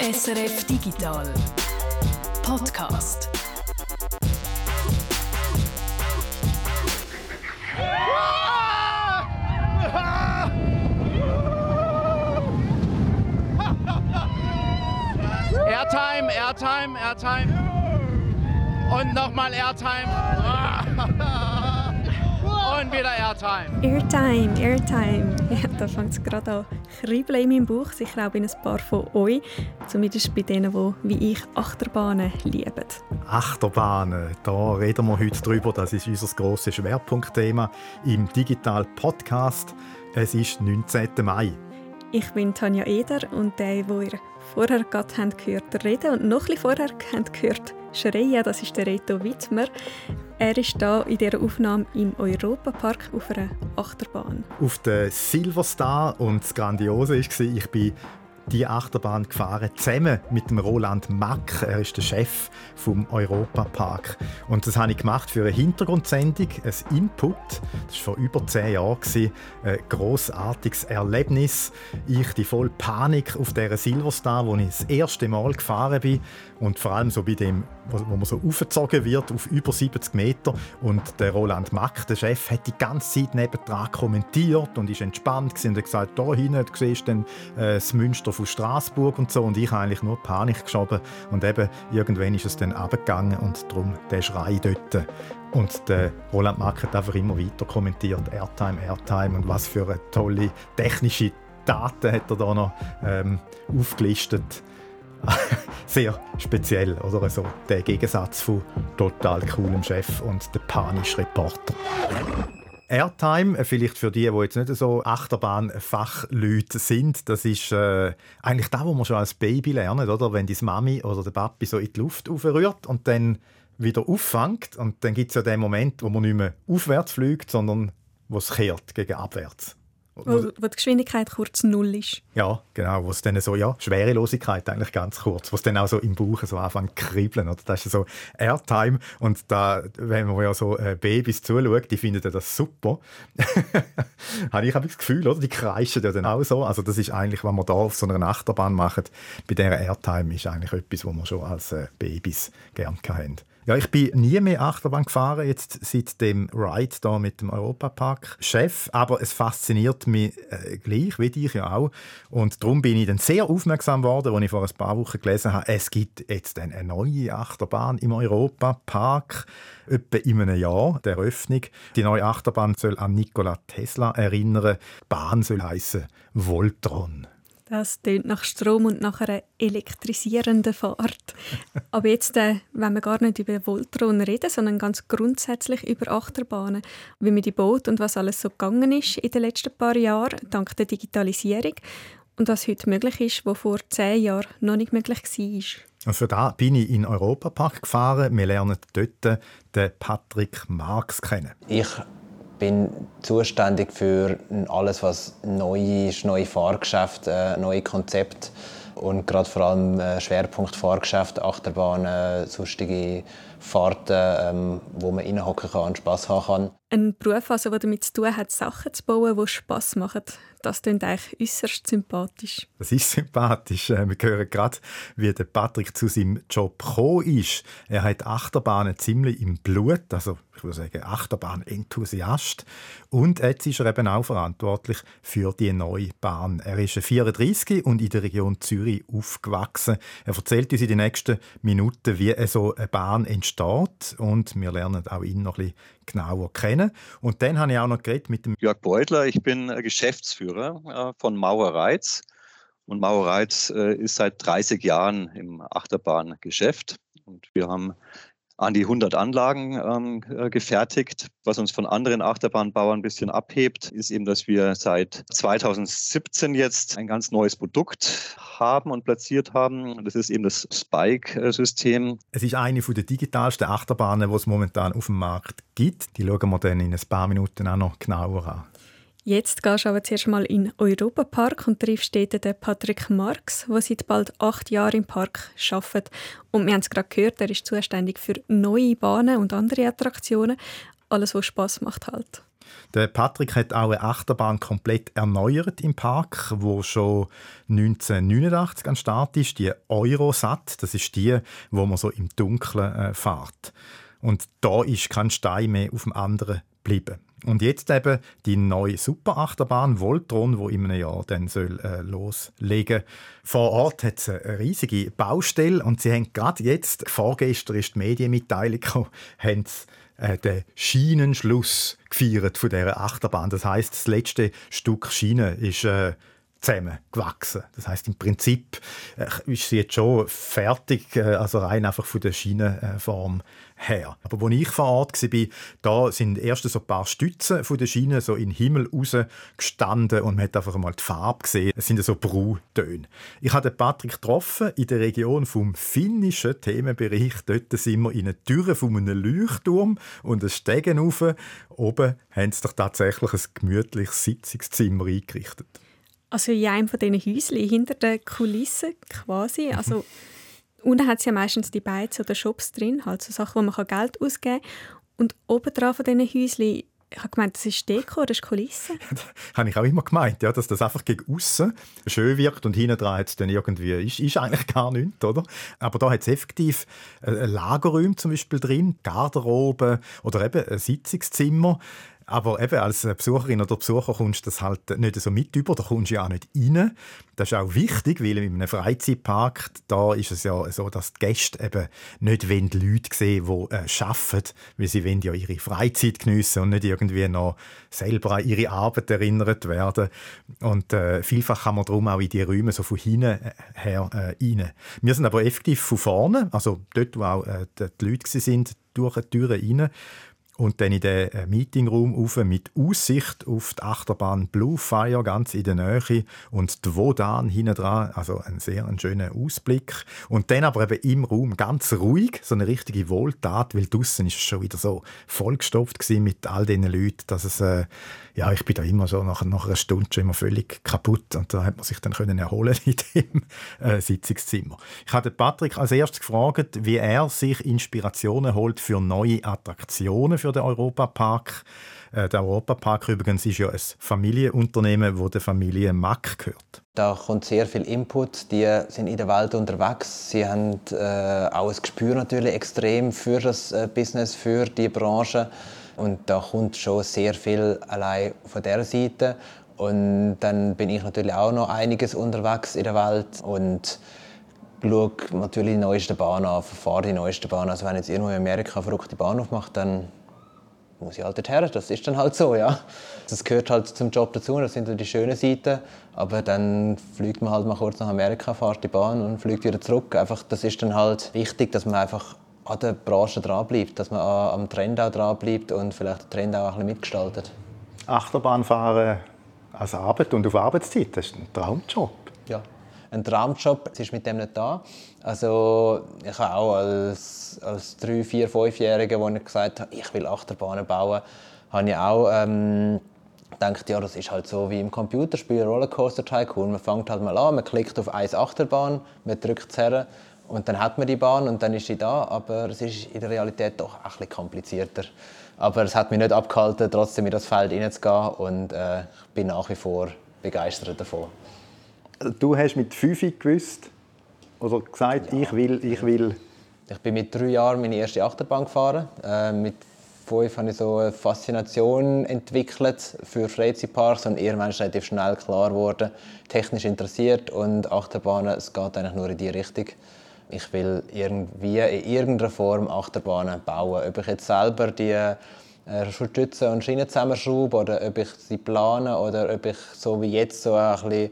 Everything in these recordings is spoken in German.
SRF Digital Podcast. Airtime, Airtime, Airtime. Und nochmal Airtime. Und wieder Airtime. Airtime, Airtime. Ja, da fängt es gerade an. Kribbeln in meinem Bauch, sicher auch bei ein paar von euch. Zumindest bei denen, die wie ich Achterbahnen lieben. Achterbahnen, da reden wir heute drüber. Das ist unser grosses Schwerpunktthema im Digital Podcast. Es ist 19. Mai. Ich bin Tanja Eder und der, wo ihr vorher gerade gehört reden und noch ein vorher gehört schreien, das ist der Reto Wittmer. Er ist da in dieser Aufnahme im Europapark auf einer Achterbahn. Auf der Silverstar und das Grandiose war, ich bin die Achterbahn gefahren, zusammen mit dem Roland Mack. Er ist der Chef vom Europapark. Und das habe ich gemacht für eine Hintergrundsendung, ein Input. Das war vor über zehn Jahren. Ein grossartiges Erlebnis. Ich die voll Panik auf dieser Silverstar, wo ich das erste Mal gefahren bin. Und vor allem so bei dem, wo man so aufgezogen wird auf über 70 Meter. Und der Roland Mack, der Chef, hat die ganze Zeit nebendran kommentiert und ist entspannt und hat gesagt, da hinten siehst du dann, äh, das Münster von Straßburg und so und ich eigentlich nur Panik geschoben und eben irgendwann ist es dann abgegangen und darum der Schrei dort. Und der Roland Mack hat einfach immer weiter kommentiert, Airtime, Airtime und was für eine tolle technische Daten hat er da noch ähm, aufgelistet. Sehr speziell, oder? So der Gegensatz von total coolem Chef und der panische Reporter. Airtime, äh, vielleicht für die, die jetzt nicht so Achterbahn-Fachleute sind, das ist äh, eigentlich das, was man schon als Baby lernt, oder? Wenn die Mami oder der Papi so in die Luft aufrührt und dann wieder auffängt und dann gibt es ja den Moment, wo man nicht mehr aufwärts fliegt, sondern wo es kehrt gegen abwärts. Wo, wo die Geschwindigkeit kurz null ist. Ja, genau. Wo es dann so, ja, Schwerelosigkeit eigentlich ganz kurz, wo es dann auch so im Bauch so anfängt zu kribbeln. Oder? Das ist so Airtime. Und da, wenn man ja so äh, Babys zuschaut, die finden das super. Habe ich das Gefühl, oder? Die kreischen ja dann auch so. Also das ist eigentlich, was man da auf so einer Achterbahn macht, bei dieser Airtime ist eigentlich etwas, was man schon als äh, Babys gerne haben. Ja, ich bin nie mehr Achterbahn gefahren, jetzt seit dem Ride da mit dem Europapark-Chef. Aber es fasziniert mich äh, gleich, wie dich ja auch. Und darum bin ich dann sehr aufmerksam geworden, als ich vor ein paar Wochen gelesen habe, es gibt jetzt eine neue Achterbahn im Europapark, etwa in einem Jahr, der Eröffnung. Die neue Achterbahn soll an Nikola Tesla erinnern. Die Bahn soll heißen Voltron. Das tönt nach Strom und nach einer elektrisierenden Fahrt. Aber jetzt äh, wenn wir gar nicht über Voltron reden, sondern ganz grundsätzlich über Achterbahnen, wie man die baut und was alles so gegangen ist in den letzten paar Jahren, dank der Digitalisierung. Und was heute möglich ist, was vor zehn Jahren noch nicht möglich war. Und für da bin ich in den Europapark gefahren. Wir lernen dort den Patrick Marx kennen. Ich bin zuständig für alles, was neu ist, neue Fahrgeschäfte, äh, neue Konzepte und gerade vor allem äh, Schwerpunkt Fahrgeschäfte, Achterbahnen, sonstige Fahrten, ähm, wo man reinhocken kann und Spass haben kann. Ein Beruf, also, der damit zu tun hat, Sachen zu bauen, die Spass machen. Das klingt eigentlich äußerst sympathisch. Das ist sympathisch. Äh, wir hören gerade, wie der Patrick zu seinem Job gekommen ist. Er hat Achterbahnen ziemlich im Blut, also ich würde sagen Achterbahn-Enthusiast. Und jetzt ist er eben auch verantwortlich für die neue Bahn. Er ist 34 und in der Region Zürich aufgewachsen. Er erzählt uns in den nächsten Minuten, wie so eine Bahn entsteht und wir lernen auch ihn noch ein bisschen genauer kennen. Und dann habe ich auch noch geredet mit dem Jörg Beutler. Ich bin äh, Geschäftsführer äh, von Mauer Reiz. Und Mauer Reiz äh, ist seit 30 Jahren im Achterbahngeschäft. Und wir haben an die 100 Anlagen ähm, äh, gefertigt. Was uns von anderen Achterbahnbauern ein bisschen abhebt, ist eben, dass wir seit 2017 jetzt ein ganz neues Produkt haben und platziert haben. Das ist eben das Spike-System. Es ist eine der digitalsten Achterbahnen, die es momentan auf dem Markt gibt. Die schauen wir dann in ein paar Minuten auch noch genauer an. Jetzt gehst du aber zuerst mal in den Europapark und triffst dort den Patrick Marx, der seit bald acht Jahren im Park arbeitet. Und wir haben es gerade gehört, er ist zuständig für neue Bahnen und andere Attraktionen. Alles, was Spass macht halt. Der Patrick hat auch eine Achterbahn komplett erneuert im Park, wo schon 1989 an Start ist, die Eurosat. Das ist die, wo man so im Dunkeln äh, fährt. Und da ist kein Stein mehr auf dem anderen geblieben. Und jetzt eben die neue Superachterbahn Voltron, wo in einem Jahr dann soll, äh, loslegen Vor Ort hat es eine riesige Baustelle und sie haben gerade jetzt, vorgestern ist die Medienmitteilung haben sie äh, den Schienenschluss gefeiert von dieser Achterbahn. Das heißt, das letzte Stück Schiene ist äh, zusammengewachsen. Das heißt im Prinzip äh, ist sie jetzt schon fertig, äh, also rein einfach von der Schienenform her. Aber als ich vor Ort war, da sind erst so ein paar Stützen von der Schiene so in den Himmel gestanden und man hat einfach mal die Farbe gesehen. Es sind so Brautöne. Ich habe Patrick getroffen in der Region vom finnischen Themenbereich. Dort sind wir in einer Tür von einem Leuchtturm und ein Stegen rauf. Oben haben sie doch tatsächlich ein gemütliches Sitzungszimmer eingerichtet. Also in einem von diesen Häuschen hinter den Kulissen quasi. Also Unten hat es ja meistens die Beiz oder Shops drin, halt so Sachen, wo man Geld ausgeben kann. Und obendrauf von diesen Häuschen ich habe gemeint, das ist Deko, das ist Kulisse. das habe ich auch immer gemeint, ja, dass das einfach gegen außen schön wirkt und hinten dran hat es dann irgendwie, ist, ist eigentlich gar nichts, oder? Aber da hat es effektiv ein Lagerräume zum Beispiel drin, Garderobe oder eben ein Sitzungszimmer. Aber eben als Besucherin oder Besucher kommst du das halt nicht so mit über, da kommst du ja auch nicht rein. Das ist auch wichtig, weil in einem Freizeitpark, da ist es ja so, dass die Gäste eben nicht wollen Leute sehen, die äh, arbeiten, weil sie wollen ja ihre Freizeit geniessen und nicht irgendwie noch selber an ihre Arbeit erinnert werden. Und äh, vielfach kann man darum auch in die Räume so von hinten äh, her äh, rein. Wir sind aber effektiv von vorne, also dort, wo auch äh, die Leute sind, durch die Türen rein und dann in den äh, Meetingraum rauf mit Aussicht auf die Achterbahn Blue Fire ganz in der Nähe und die Wodan hinten dran, also ein sehr ein schöner Ausblick. Und dann aber eben im Raum ganz ruhig, so eine richtige Wohltat, weil draußen ist es schon wieder so vollgestopft mit all diesen Leuten, dass es äh, ja, ich bin da immer so nach, nach einer Stunde schon immer völlig kaputt und da hat man sich dann können erholen in dem äh, Sitzungszimmer. Ich hatte Patrick als erstes gefragt, wie er sich Inspirationen holt für neue Attraktionen für den Europapark. Äh, der Europapark übrigens ist ja ein Familienunternehmen, wo der Familie Mack gehört. Da kommt sehr viel Input. Die sind in der Welt unterwegs. Sie haben äh, auch ein Gespür natürlich extrem für das äh, Business, für die Branche. Und da kommt schon sehr viel allein von der Seite. Und dann bin ich natürlich auch noch einiges unterwegs in der Welt und schaue natürlich die neueste Bahn an, fahre die neueste Bahn. Also wenn jetzt irgendwo in Amerika eine verrückte Bahn aufmacht, dann muss ich halt dorthin. Das ist dann halt so, ja. Das gehört halt zum Job dazu, das sind die schönen Seiten. Aber dann fliegt man halt mal kurz nach Amerika, fährt die Bahn und fliegt wieder zurück. Einfach, das ist dann halt wichtig, dass man einfach an der Branche dranbleibt, dass man am Trend auch dranbleibt und vielleicht den Trend auch ein bisschen mitgestaltet. Achterbahnfahren als Arbeit und auf Arbeitszeit, das ist ein Traumjob. Ja, ein Traumjob ist mit dem nicht da. Also ich habe auch als, als 3-, 4-, 5-Jähriger, als ich gesagt habe, ich will Achterbahnen bauen, habe ich auch ähm, gedacht, ja, das ist halt so wie im Computerspiel Rollercoaster Tycoon. Man fängt halt mal an, man klickt auf eine Achterbahn, man drückt es her und dann hat man die Bahn und dann ist sie da, aber es ist in der Realität doch ein bisschen komplizierter. Aber es hat mich nicht abgehalten, trotzdem in das Feld hineinzugehen und äh, ich bin nach wie vor begeistert davon. Du hast mit fünf gewusst oder gesagt, ja. ich will, ich will. Ich bin mit drei Jahren meine erste Achterbahn gefahren. Äh, mit fünf habe ich so eine Faszination entwickelt für Freizeitparks und irgendwann ist relativ schnell klar geworden, technisch interessiert und Achterbahnen, es geht eigentlich nur in die Richtung ich will irgendwie in irgendeiner Form Achterbahnen bauen. Ob ich jetzt selber die äh, Stützen und Schienen zusammenschraube oder ob ich sie plane oder ob ich so wie jetzt so ein bisschen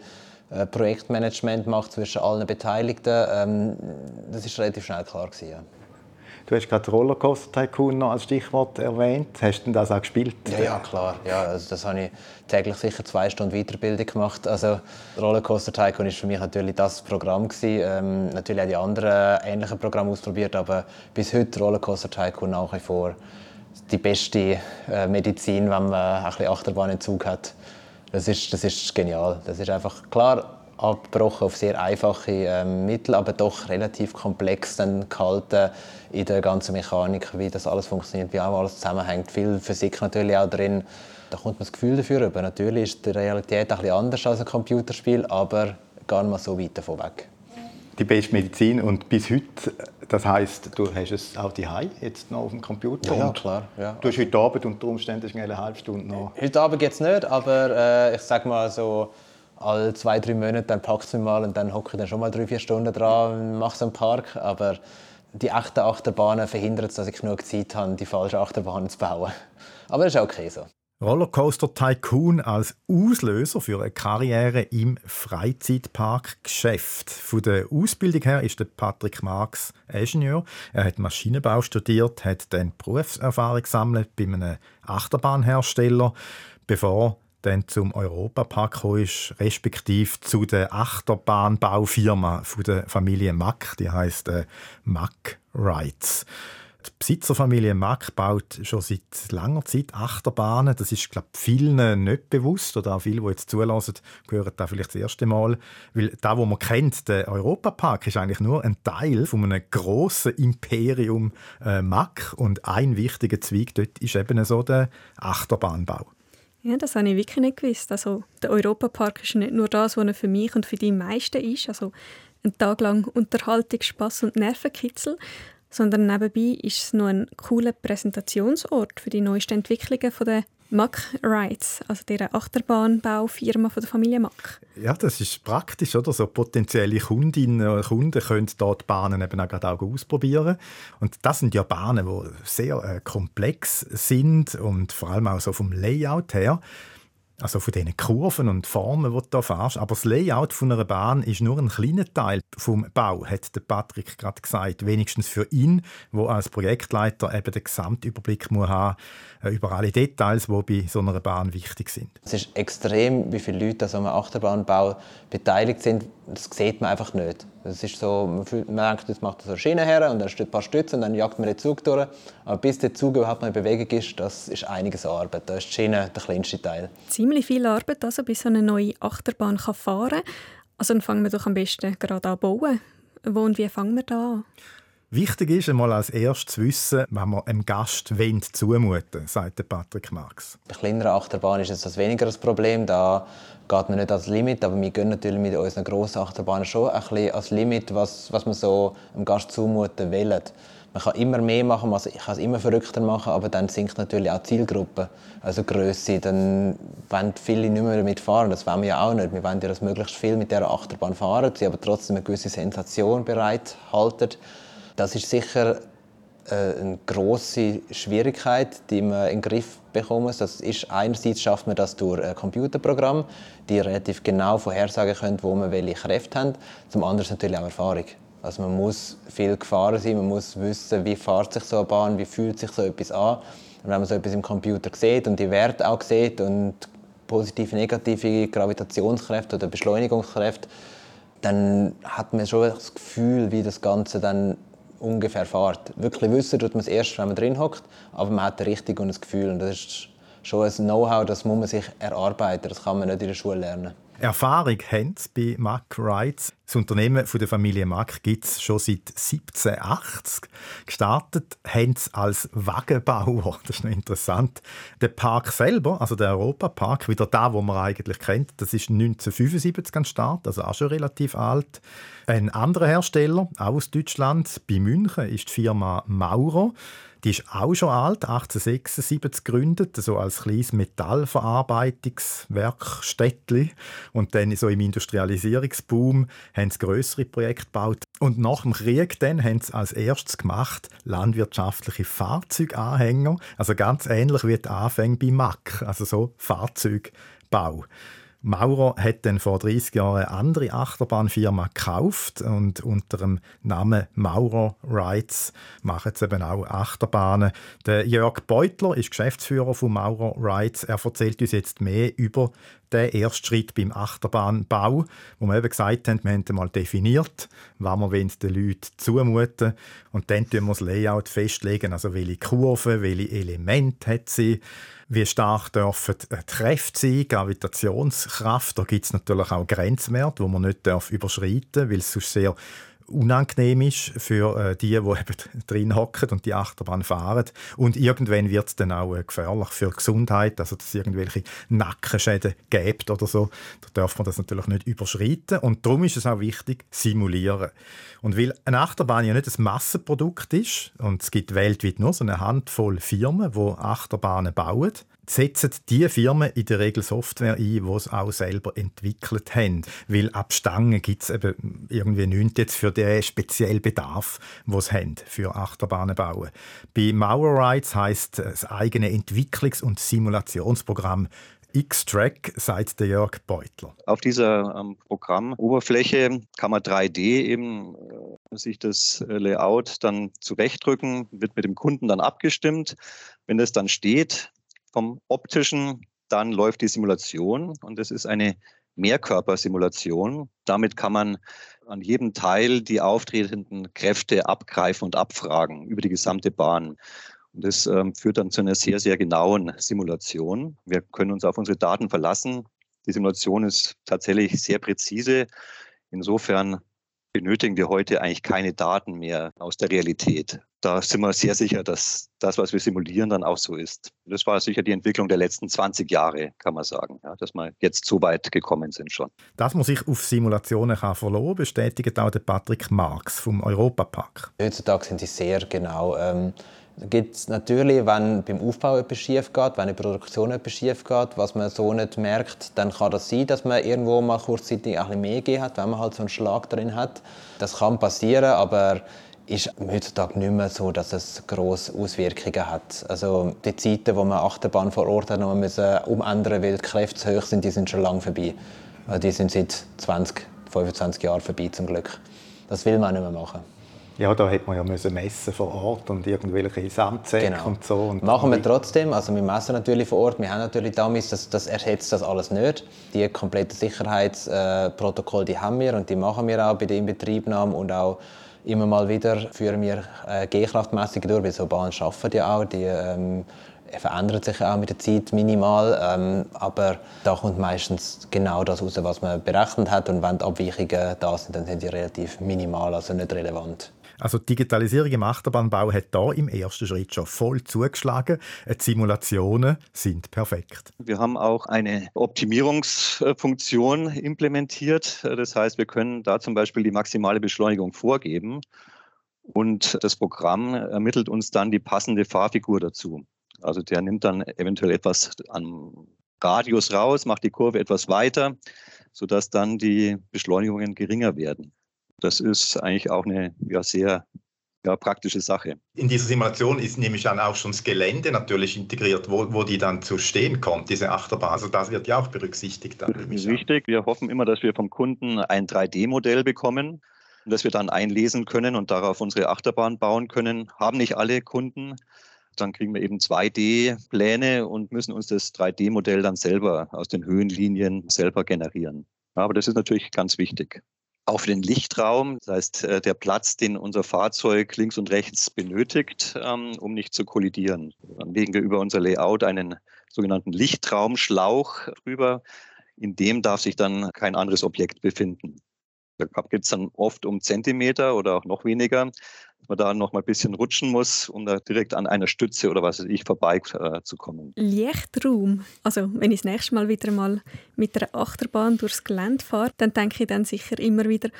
äh, Projektmanagement mache zwischen allen Beteiligten. Ähm, das ist relativ schnell klar gewesen. Du hast gerade Rollercoaster Tycoon noch als Stichwort erwähnt. Hast du das auch gespielt? Ja, ja klar. Ja, also das habe ich täglich sicher zwei Stunden Weiterbildung gemacht. Also Rollercoaster Tycoon ist für mich natürlich das Programm gewesen. Ähm, natürlich auch die anderen ähnlichen Programme ausprobiert, aber bis heute Rollercoaster Tycoon nach wie vor die beste äh, Medizin, wenn man ein bisschen Achterbahnentzug hat. Das ist, das ist genial. Das ist einfach klar abgebrochen auf sehr einfache äh, Mittel, aber doch relativ komplex dann gehalten in der ganzen Mechanik, wie das alles funktioniert, wie auch alles zusammenhängt. Viel Physik natürlich auch drin Da kommt man das Gefühl dafür, aber natürlich ist die Realität ein bisschen anders als ein Computerspiel, aber gar nicht mal so weit davon weg. Die beste Medizin und bis heute, das heißt, du hast es auch die jetzt noch auf dem Computer? Ja, ja klar. Ja. Du hast heute Abend unter Umständen eine halbe Stunde noch. Heute Abend geht es nicht, aber äh, ich sage mal so, alle zwei, drei Monate dann packt es mich mal und dann hocke ich dann schon mal drei, vier Stunden dran und mache es im Park. Aber die echten Achterbahnen verhindern es, dass ich genug Zeit habe, die falschen Achterbahnen zu bauen. Aber das ist okay so. Rollercoaster Tycoon als Auslöser für eine Karriere im Freizeitparkgeschäft. Von der Ausbildung her ist der Patrick Marx Ingenieur. Er hat Maschinenbau studiert, hat dann Berufserfahrung gesammelt bei einem Achterbahnhersteller, bevor dann zum Europapark ist, respektive zu der Achterbahnbaufirma von der Familie Mack, die heißt äh, Mack Rides. Die Besitzerfamilie Mack baut schon seit langer Zeit Achterbahnen. Das ist, glaube ich, vielen nicht bewusst oder auch viele, die jetzt zulassen, hören da vielleicht das erste Mal. Weil da, wo man kennt, der Europapark ist eigentlich nur ein Teil von einem grossen Imperium äh, Mack und ein wichtiger Zweig dort ist eben so der Achterbahnbau. Ja, das habe ich wirklich nicht gewusst. Also, der Europapark ist nicht nur das, was er für mich und für die meisten ist, also ein Tag lang Unterhaltung, Spass und Nervenkitzel, sondern nebenbei ist es noch ein cooler Präsentationsort für die neuesten Entwicklungen der Mack Rides, also der Achterbahnbaufirma von der Familie Mack. Ja, das ist praktisch, oder? So potenzielle Kundinnen und Kunden können dort Bahnen eben auch, auch ausprobieren. Und das sind ja Bahnen, die sehr äh, komplex sind und vor allem auch so vom Layout her also von diesen Kurven und Formen, die du hier fährst. Aber das Layout von einer Bahn ist nur ein kleiner Teil vom Bau, hat der Patrick gerade gesagt. Wenigstens für ihn, wo als Projektleiter eben den Gesamtüberblick muss haben äh, über alle Details, die bei so einer Bahn wichtig sind. Es ist extrem, wie viele Leute an so einem Achterbahnbau beteiligt sind. Das sieht man einfach nicht. Es ist so, man, fühlt, man denkt, jetzt macht so eine Schiene her und dann steht ein paar Stützen und dann jagt man den Zug durch. Aber bis der Zug überhaupt mal in Bewegung ist, das ist einiges Arbeit. Da ist die Schiene der kleinste Teil. Ziemlich viel Arbeit, also, bis so eine neue Achterbahn kann fahren kann. Also dann fangen wir doch am besten gerade an bauen. Wo und wie fangen wir da an? Wichtig ist einmal als erstes zu wissen, wenn man einem Gast zumuten sagt Patrick Marx. Bei kleineren Achterbahnen ist das weniger das Problem. Da geht man nicht als Limit, aber wir gehen natürlich mit unseren grossen Achterbahnen schon ein bisschen als Limit, was, was man so einem Gast zumuten will. Man kann immer mehr machen, ich kann es immer verrückter machen, aber dann sinkt natürlich auch die Zielgruppe, also die Grösse. Dann wollen viele nicht mehr damit fahren, das wollen wir ja auch nicht. Wir wollen ja, dass möglichst viel mit dieser Achterbahn fahren, sie aber trotzdem eine gewisse Sensation bereithalten. Das ist sicher äh, eine große Schwierigkeit, die man in den Griff bekommen muss. Das ist, einerseits schafft man das durch ein Computerprogramm, die relativ genau vorhersagen können, wo man welche Kräfte haben. Zum anderen natürlich auch Erfahrung. Also man muss viel gefahren sein, man muss wissen, wie fährt sich so eine Bahn, wie fühlt sich so etwas an. Und wenn man so etwas im Computer sieht und die Werte auch sieht und positive, negative Gravitationskräfte oder Beschleunigungskräfte, dann hat man schon das Gefühl, wie das Ganze dann ungefähr fährt. Wirklich wissen tut man es erst, wenn man drin hockt, aber man hat eine Richtung und ein Gefühl. Und das ist schon ein Know-how, das muss man sich erarbeiten. Das kann man nicht in der Schule lernen. Erfahrung haben sie bei Mack Rides. Das Unternehmen von der Familie Mack gibt es schon seit 1780. Gestartet haben sie als Wagenbauer. Das ist noch interessant. Der Park selber, also der Europapark, wieder da, wo man eigentlich kennt, das ist 1975 an Start, also auch schon relativ alt. Ein anderer Hersteller, auch aus Deutschland, bei München, ist die Firma Maurer. Die ist auch schon alt, 1876 gegründet, so als kleines Metallverarbeitungswerkstättli. Und dann so im Industrialisierungsboom haben sie größere Projekte gebaut. Und nach dem Krieg dann haben sie als erstes gemacht landwirtschaftliche Fahrzeuganhänger, also ganz ähnlich wie die Anfänge bei Mack, also so Fahrzeugbau. Maurer hat dann vor 30 Jahren eine andere Achterbahnfirma gekauft und unter dem Namen Maurer Rides machen sie eben auch Achterbahnen. Der Jörg Beutler ist Geschäftsführer von Maurer Rides. Er erzählt uns jetzt mehr über den ersten Schritt beim Achterbahnbau, wo wir eben gesagt haben, wir haben mal definiert, was wir den Leuten zumuten und dann tun wir das Layout festlegen, also welche Kurven, welche Elemente hat sie, wie stark dürfen die Kräfte sein, Gravitationskraft. Da gibt es natürlich auch Grenzwerte, die man nicht überschreiten darf, weil es sonst sehr unangenehm ist für äh, die, die eben drin hocken und die Achterbahn fahren. Und irgendwann wird es dann auch äh, gefährlich für die Gesundheit, also dass es irgendwelche Nackenschäden gibt oder so. Da darf man das natürlich nicht überschreiten. Und darum ist es auch wichtig, simulieren. Und weil eine Achterbahn ja nicht ein Massenprodukt ist, und es gibt weltweit nur so eine Handvoll Firmen, die Achterbahnen bauen, setzen die Firmen in der Regel Software ein, die es auch selber entwickelt haben. Weil ab Stangen gibt es eben irgendwie nichts jetzt für den speziellen Bedarf, den sie haben für Achterbahnen bauen. Bei Mauer Rides heisst das eigene Entwicklungs- und Simulationsprogramm X-Track, sagt der Jörg Beutler. Auf dieser ähm, Programmoberfläche kann man 3D eben äh, sich das äh, Layout dann zurechtdrücken, wird mit dem Kunden dann abgestimmt. Wenn das dann steht, vom optischen, dann läuft die Simulation und das ist eine Mehrkörpersimulation. Damit kann man an jedem Teil die auftretenden Kräfte abgreifen und abfragen über die gesamte Bahn. Und das ähm, führt dann zu einer sehr, sehr genauen Simulation. Wir können uns auf unsere Daten verlassen. Die Simulation ist tatsächlich sehr präzise. Insofern benötigen wir heute eigentlich keine Daten mehr aus der Realität. Da sind wir sehr sicher, dass das, was wir simulieren, dann auch so ist. Das war sicher die Entwicklung der letzten 20 Jahre, kann man sagen, ja, dass wir jetzt so weit gekommen sind schon. Dass man sich auf Simulationen kann verlassen kann, bestätigt auch der Patrick Marx vom Europapark. Heutzutage sind sie sehr genau. Ähm gibt es natürlich, wenn beim Aufbau etwas schief geht, wenn in der Produktion etwas schief geht, was man so nicht merkt, dann kann das sein, dass man irgendwo mal kurzzeitig ein bisschen mehr gegeben hat, wenn man halt so einen Schlag drin hat. Das kann passieren, aber ist heutzutage nicht mehr so, dass es grosse Auswirkungen hat. Also die Zeiten, wo man Achterbahn vor Ort hat, und müssen umändern, weil die Kräfte zu hoch sind, die sind schon lange vorbei. Also die sind seit 20, 25 Jahren vorbei zum Glück. Das will man nicht mehr machen. Ja, da hätte man ja müssen messen vor Ort und irgendwelche Sandsäcke genau. und so. Und Machen wir trotzdem. Also wir messen natürlich vor Ort. Wir haben natürlich damals, das, das ersetzt das alles nicht. Die kompletten Sicherheitsprotokolle, die haben wir und die machen wir auch bei der Inbetriebnahme und auch immer mal wieder führen wir äh, G-Kraftmessungen durch, weil so Bahnen schaffen die auch. Die ähm, verändert sich auch mit der Zeit minimal, ähm, aber da kommt meistens genau das raus, was man berechnet hat und wenn die Abweichungen da sind, dann sind die relativ minimal, also nicht relevant. Also die Digitalisierung im Achterbahnbau hat da im ersten Schritt schon voll zugeschlagen. Die Simulationen sind perfekt. Wir haben auch eine Optimierungsfunktion implementiert. Das heißt, wir können da zum Beispiel die maximale Beschleunigung vorgeben und das Programm ermittelt uns dann die passende Fahrfigur dazu. Also der nimmt dann eventuell etwas am Radius raus, macht die Kurve etwas weiter, sodass dann die Beschleunigungen geringer werden. Das ist eigentlich auch eine ja, sehr ja, praktische Sache. In dieser Simulation ist nämlich dann auch schon das Gelände natürlich integriert, wo, wo die dann zu stehen kommt, diese Achterbahn. Also das wird ja auch berücksichtigt. Dann, das ist wichtig. Wir hoffen immer, dass wir vom Kunden ein 3D-Modell bekommen, das wir dann einlesen können und darauf unsere Achterbahn bauen können. Haben nicht alle Kunden. Dann kriegen wir eben 2D-Pläne und müssen uns das 3D-Modell dann selber aus den Höhenlinien selber generieren. Aber das ist natürlich ganz wichtig für den Lichtraum, das heißt äh, der Platz, den unser Fahrzeug links und rechts benötigt, ähm, um nicht zu kollidieren. Dann legen wir über unser Layout einen sogenannten Lichtraumschlauch drüber, in dem darf sich dann kein anderes Objekt befinden. Da gibt es dann oft um Zentimeter oder auch noch weniger man da noch mal ein bisschen rutschen muss, um da direkt an einer Stütze oder was weiß ich vorbeizukommen. Äh, Lichtraum. Also wenn ich das nächste Mal wieder mal mit einer Achterbahn durchs Gelände fahre, dann denke ich dann sicher immer wieder,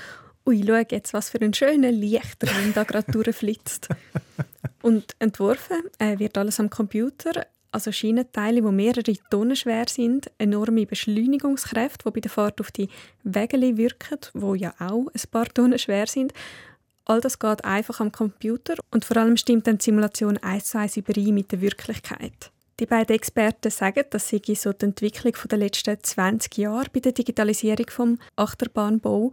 ui, schau jetzt, was für ein schöner Lichtraum da gerade durchflitzt. Und entworfen äh, wird alles am Computer. Also Schienenteile, die mehrere Tonnen schwer sind, enorme Beschleunigungskräfte, die bei der Fahrt auf die Wägele wirken, die ja auch ein paar Tonnen schwer sind. All das geht einfach am Computer und vor allem stimmt dann die Simulation eins zu eins überein mit der Wirklichkeit. Die beiden Experten sagen, dass sie so die Entwicklung der letzten 20 Jahre bei der Digitalisierung vom Achterbahnbau.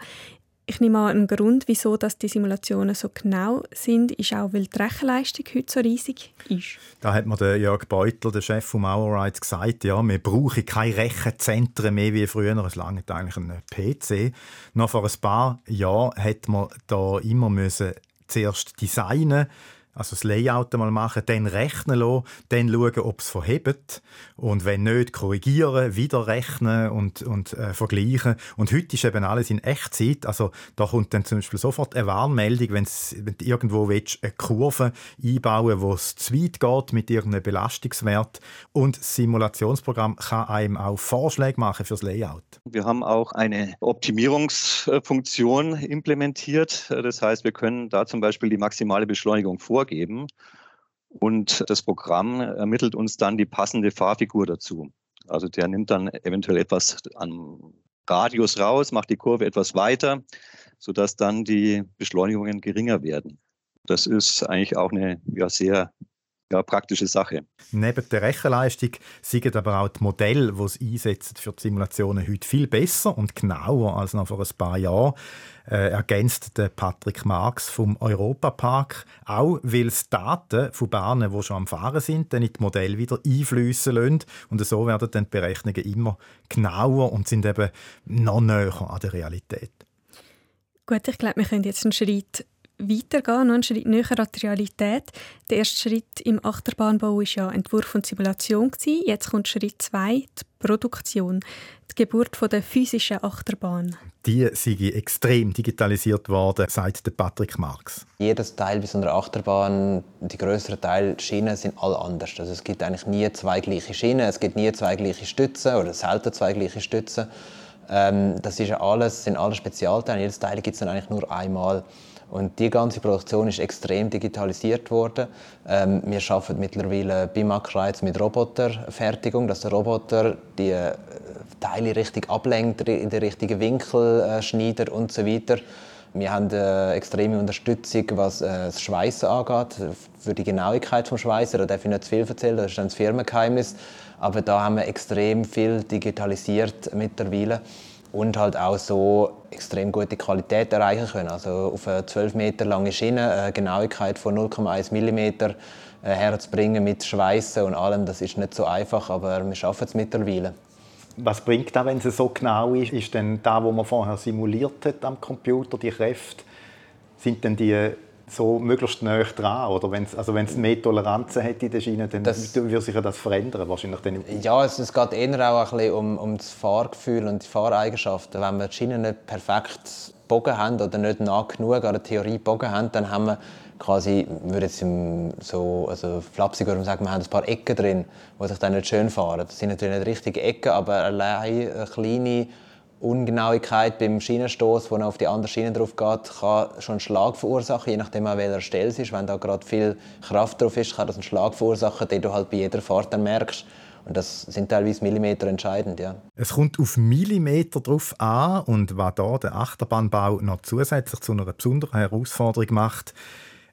Ich nehme an, ein Grund, wieso dass die Simulationen so genau sind, ist auch, weil die Rechenleistung heute so riesig ist. Da hat mir Jörg Beutler, der Chef von Rights, gesagt, ja, wir brauchen keine Rechenzentren mehr wie früher. Es langt eigentlich ein PC. Noch vor ein paar Jahren hätte man da immer müssen zuerst designen Also das Layout mal machen, dann rechnen lassen, dann schauen, ob es verhebt und wenn nicht, korrigieren, wieder rechnen und, und äh, vergleichen. Und heute ist eben alles in Echtzeit. Also da kommt dann zum Beispiel sofort eine Warnmeldung, wenn du irgendwo willst, eine Kurve einbauen wo es zu weit geht mit irgendeinem Belastungswert. Und das Simulationsprogramm kann einem auch Vorschläge machen fürs Layout. Wir haben auch eine Optimierungsfunktion implementiert. Das heißt, wir können da zum Beispiel die maximale Beschleunigung vorgeben und das Programm ermittelt uns dann die passende Fahrfigur dazu. Also der nimmt dann eventuell etwas am Radius raus, macht die Kurve etwas weiter, sodass dann die Beschleunigungen geringer werden. Das ist eigentlich auch eine ja, sehr ja, praktische Sache. Neben der Rechenleistung sind aber auch die Modelle, die es einsetzen für die Simulationen heute viel besser und genauer als noch vor ein paar Jahren. Äh, ergänzt der Patrick Marx vom Europapark auch, weil es Daten von Bahnen, die schon am Fahren sind, dann in die Modelle wieder einfließen lassen. Und so werden dann die Berechnungen immer genauer und sind eben noch näher an der Realität. Gut, ich glaube, wir können jetzt einen Schritt weitergehen, noch einen Schritt näher an die Realität. Der erste Schritt im Achterbahnbau war ja Entwurf und Simulation. Jetzt kommt Schritt zwei, die Produktion, die Geburt der physischen Achterbahn. Die sind extrem digitalisiert worden, sagt Patrick Marx. Jedes Teil bei so einer Achterbahn, die größeren Teil Schienen sind alle anders. Also es gibt eigentlich nie zwei gleiche Schienen, es gibt nie zwei gleiche Stützen oder selten zwei gleiche Stützen. Ähm, das ist alles, sind alle Spezialteile. Jedes Teil gibt es dann eigentlich nur einmal. Und die ganze Produktion ist extrem digitalisiert worden. Ähm, wir arbeiten mittlerweile bei Makreiz mit Roboterfertigung, dass der Roboter die äh, Teile richtig ablenkt, in den richtigen Winkel äh, schneidet und so weiter. Wir haben eine extreme Unterstützung, was äh, das Schweißen angeht, für die Genauigkeit des Schweißen. Da darf ich nicht zu viel erzählen, das ist ein Firmengeheimnis. Aber da haben wir extrem viel digitalisiert mittlerweile und halt auch so extrem gute Qualität erreichen können. Also auf eine 12 Meter lange Schiene eine Genauigkeit von 0,1 mm äh, herzubringen mit Schweißen und allem, das ist nicht so einfach, aber wir schaffen es mittlerweile. Was bringt das, wenn es so genau ist? Ist denn da, wo man vorher simuliert hat am Computer, die Kräfte, sind denn die so möglichst nah dran? Oder wenn's, also wenn es mehr Toleranzen hätte in der Schiene, dann das, würde sich das verändern wahrscheinlich dann Ja, es, es geht eher auch ein bisschen um, um das Fahrgefühl und die Fahreigenschaften. Wenn wir die Schiene nicht perfekt bogen haben oder nicht nah genug an der Theorie bogen haben, dann haben wir quasi, würde jetzt so also flapsig sagen, wir haben ein paar Ecken drin, die sich dann nicht schön fahren. Das sind natürlich nicht richtige Ecken, aber allein eine kleine Ungenauigkeit beim Schienenstoß, wo auf die andere Schiene drauf geht, kann schon einen Schlag verursachen, je nachdem an welcher Stelle es ist. Wenn da gerade viel Kraft drauf ist, kann das einen Schlag verursachen, den du halt bei jeder Fahrt dann merkst. Und das sind teilweise Millimeter entscheidend, ja. Es kommt auf Millimeter drauf an und was da der Achterbahnbau noch zusätzlich zu einer besonderen Herausforderung macht,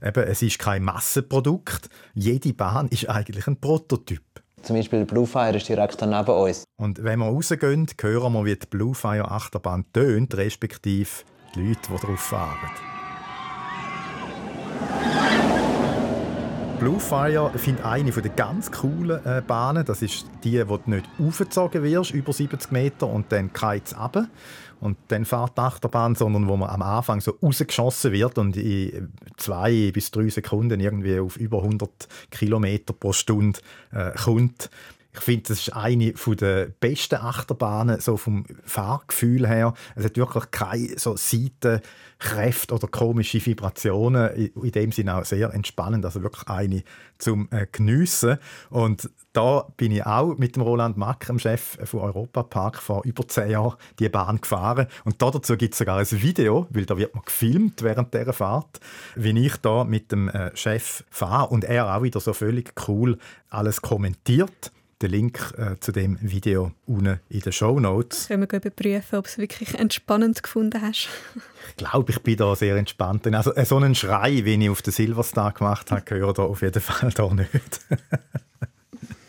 eben, es ist kein Massenprodukt. Jede Bahn ist eigentlich ein Prototyp. Zum Beispiel Bluefire ist direkt neben uns. Und wenn wir rausgehen, hören wir, wie die Bluefire Achterbahn tönt, respektive die Leute, die drauf fahren. Bluefire finde eine der ganz coolen äh, Bahnen. Das ist die, wo du nicht aufgezogen wirst, über 70 Meter, und dann geht es runter und dann fährt die Achterbahn, sondern wo man am Anfang so rausgeschossen wird und in zwei bis drei Sekunden irgendwie auf über 100 Kilometer pro Stunde äh, kommt. Ich finde, das ist eine der besten Achterbahnen so vom Fahrgefühl her. Es hat wirklich keine so Seitenkräfte oder komische Vibrationen. In dem Sinne auch sehr entspannend. Also wirklich eine zum äh, Geniessen. Und da bin ich auch mit dem Roland Mack, dem Chef von Europa Park, vor über zehn Jahren die Bahn gefahren. Und dazu gibt es sogar ein Video, weil da wird man gefilmt während dieser Fahrt, wie ich da mit dem äh, Chef fahre und er auch wieder so völlig cool alles kommentiert den Link äh, zu dem Video unten in den Show Notes. Können wir überprüfen, ob du es wirklich entspannend gefunden hast? ich glaube, ich bin da sehr entspannt. Also äh, so einen Schrei, wie ich auf den Silverstar gemacht habe, gehört da auf jeden Fall da nicht.